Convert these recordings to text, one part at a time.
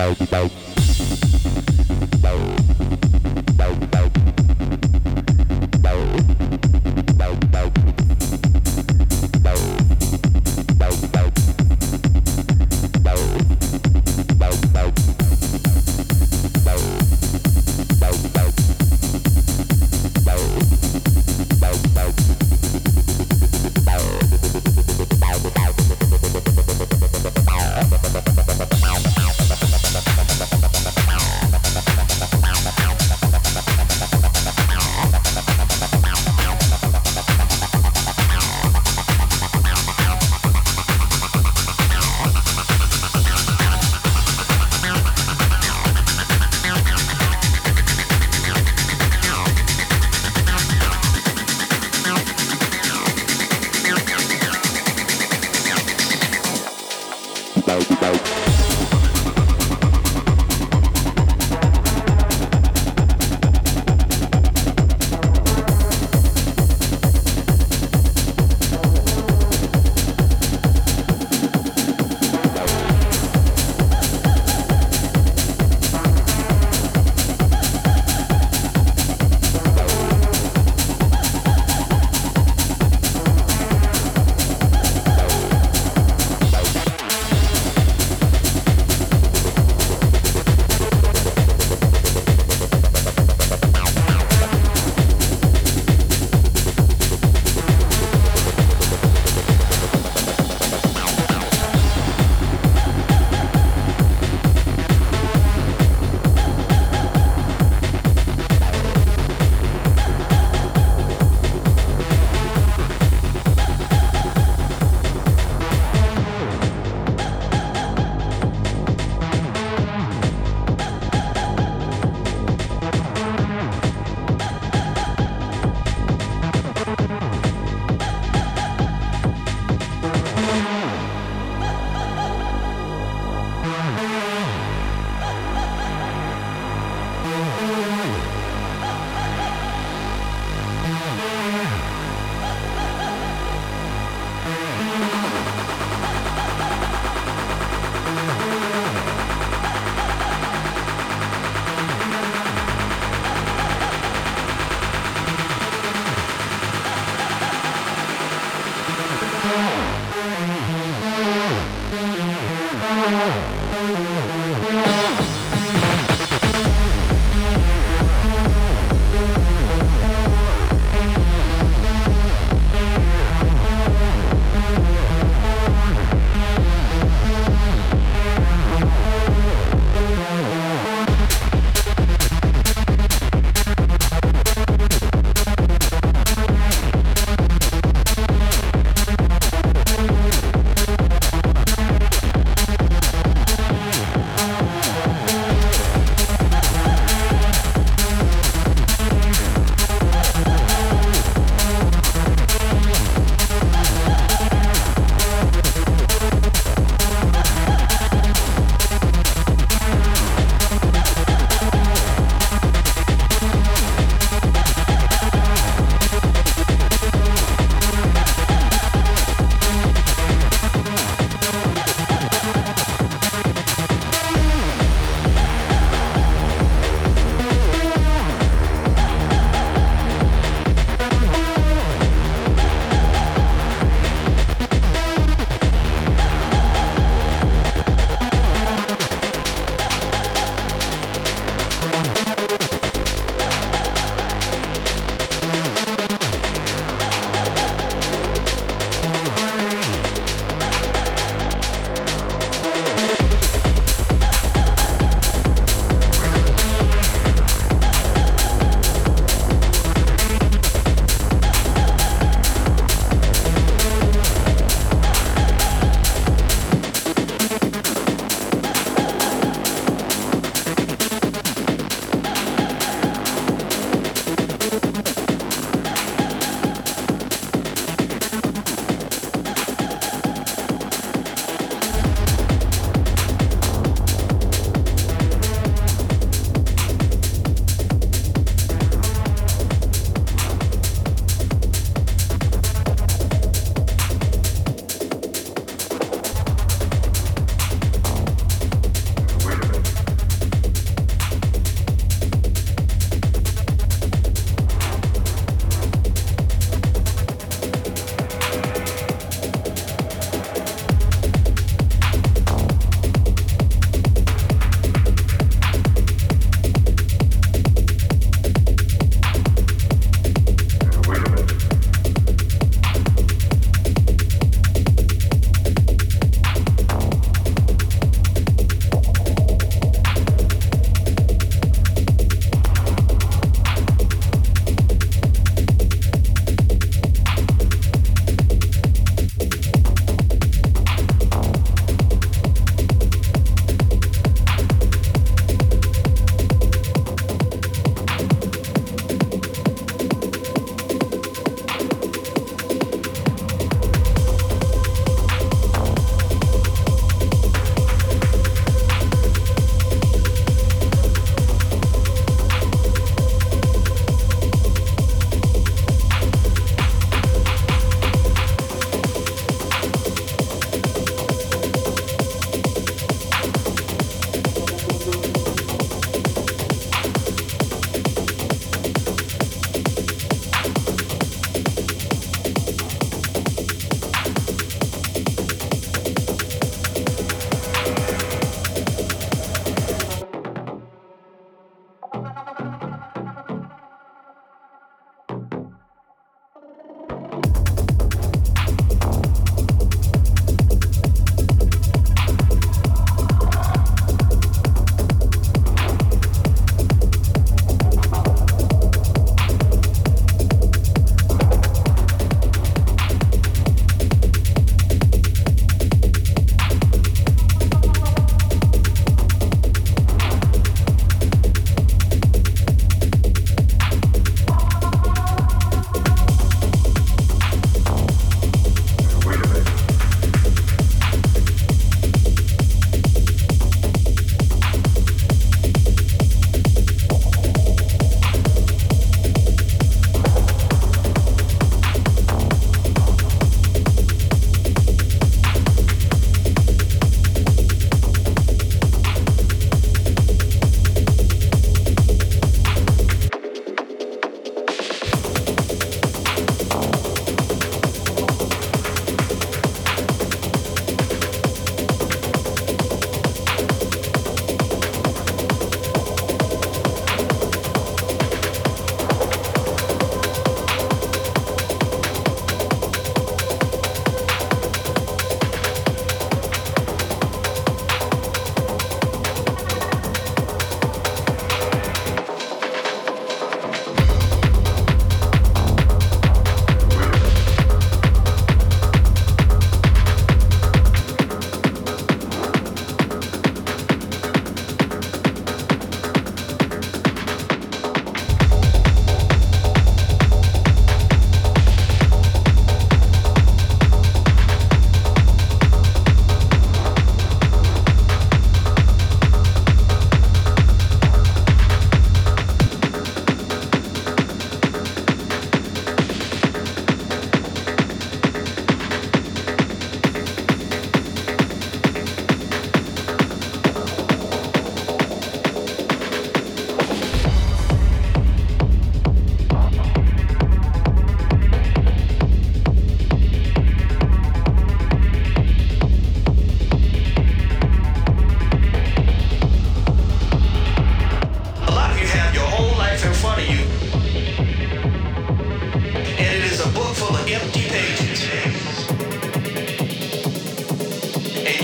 bye bye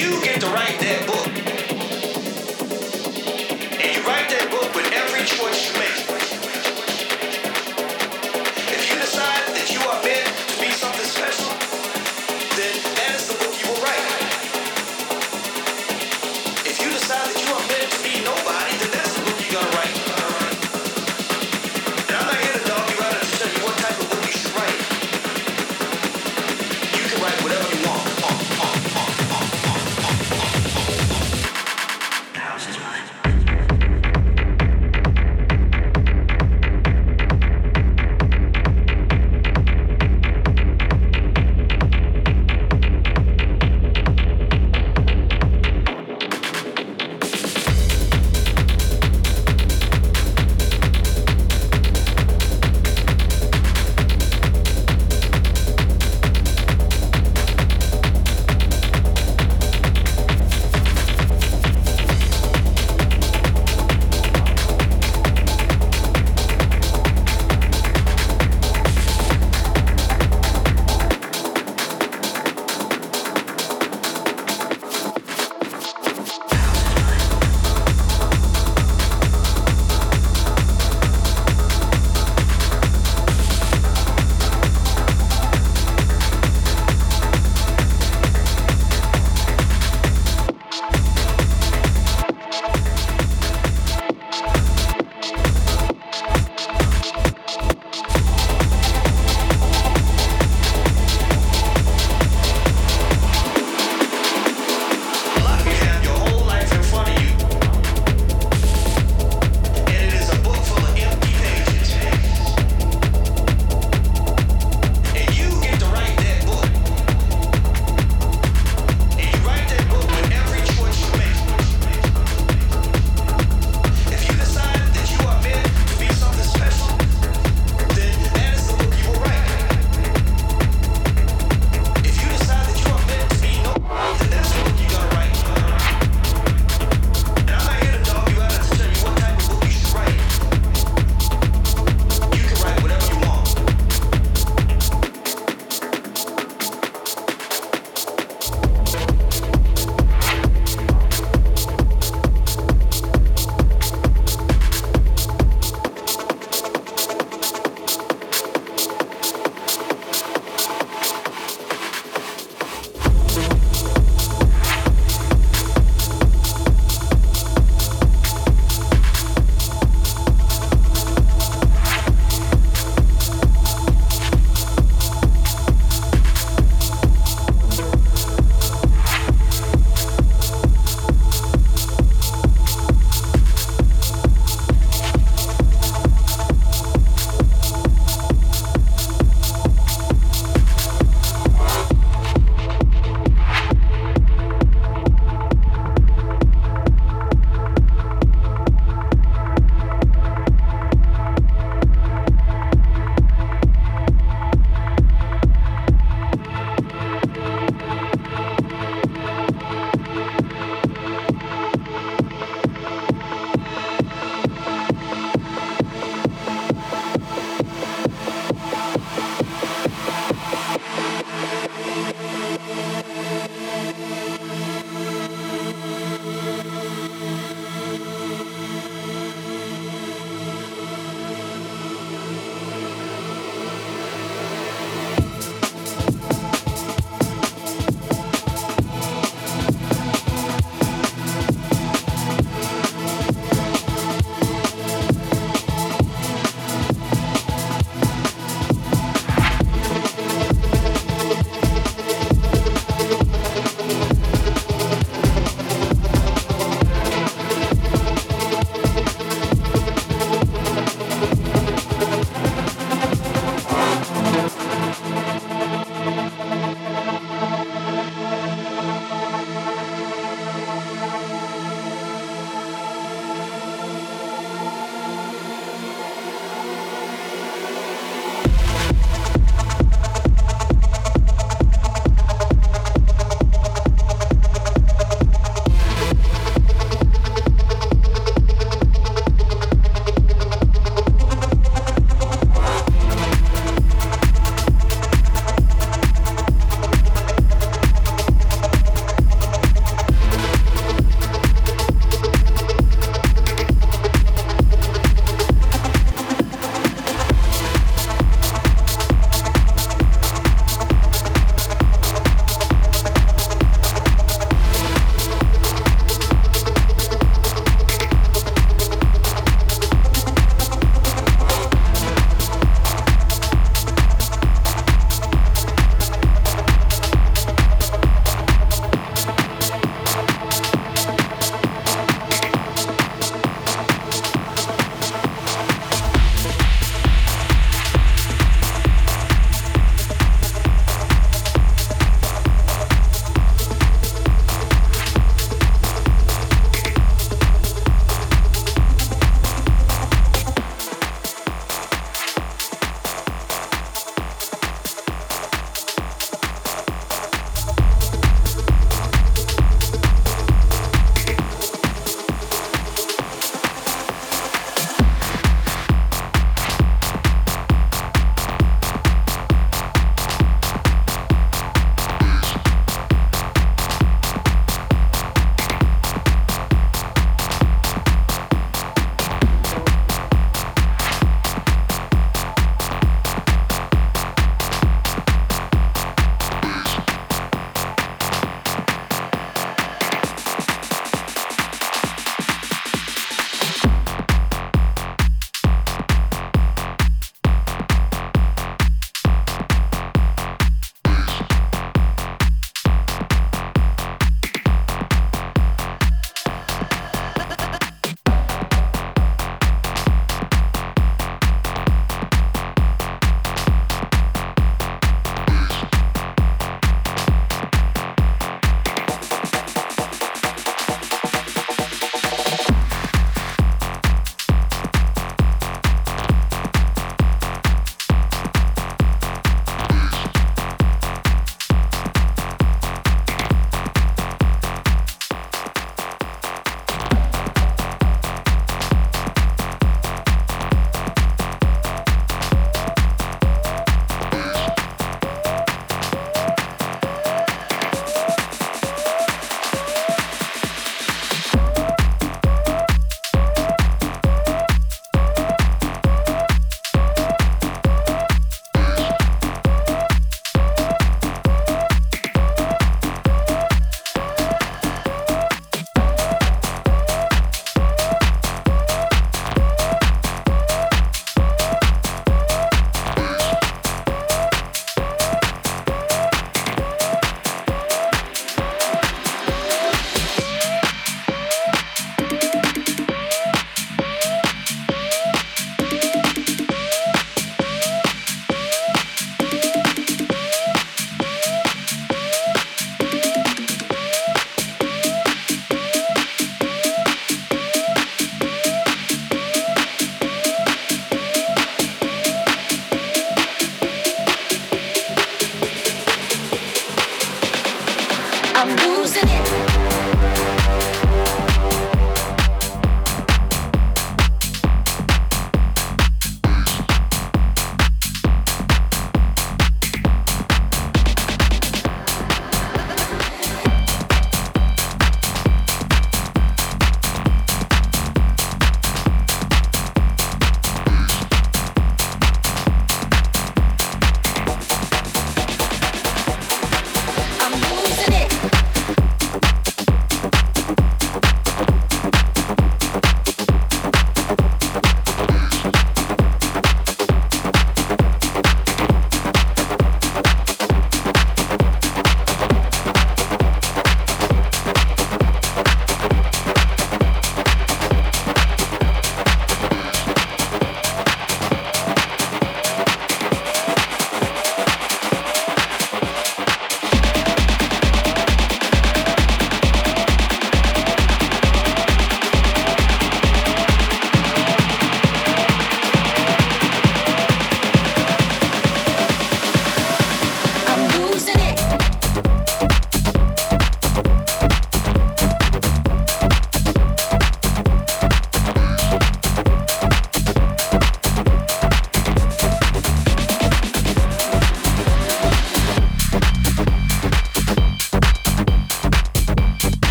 you get to write that book.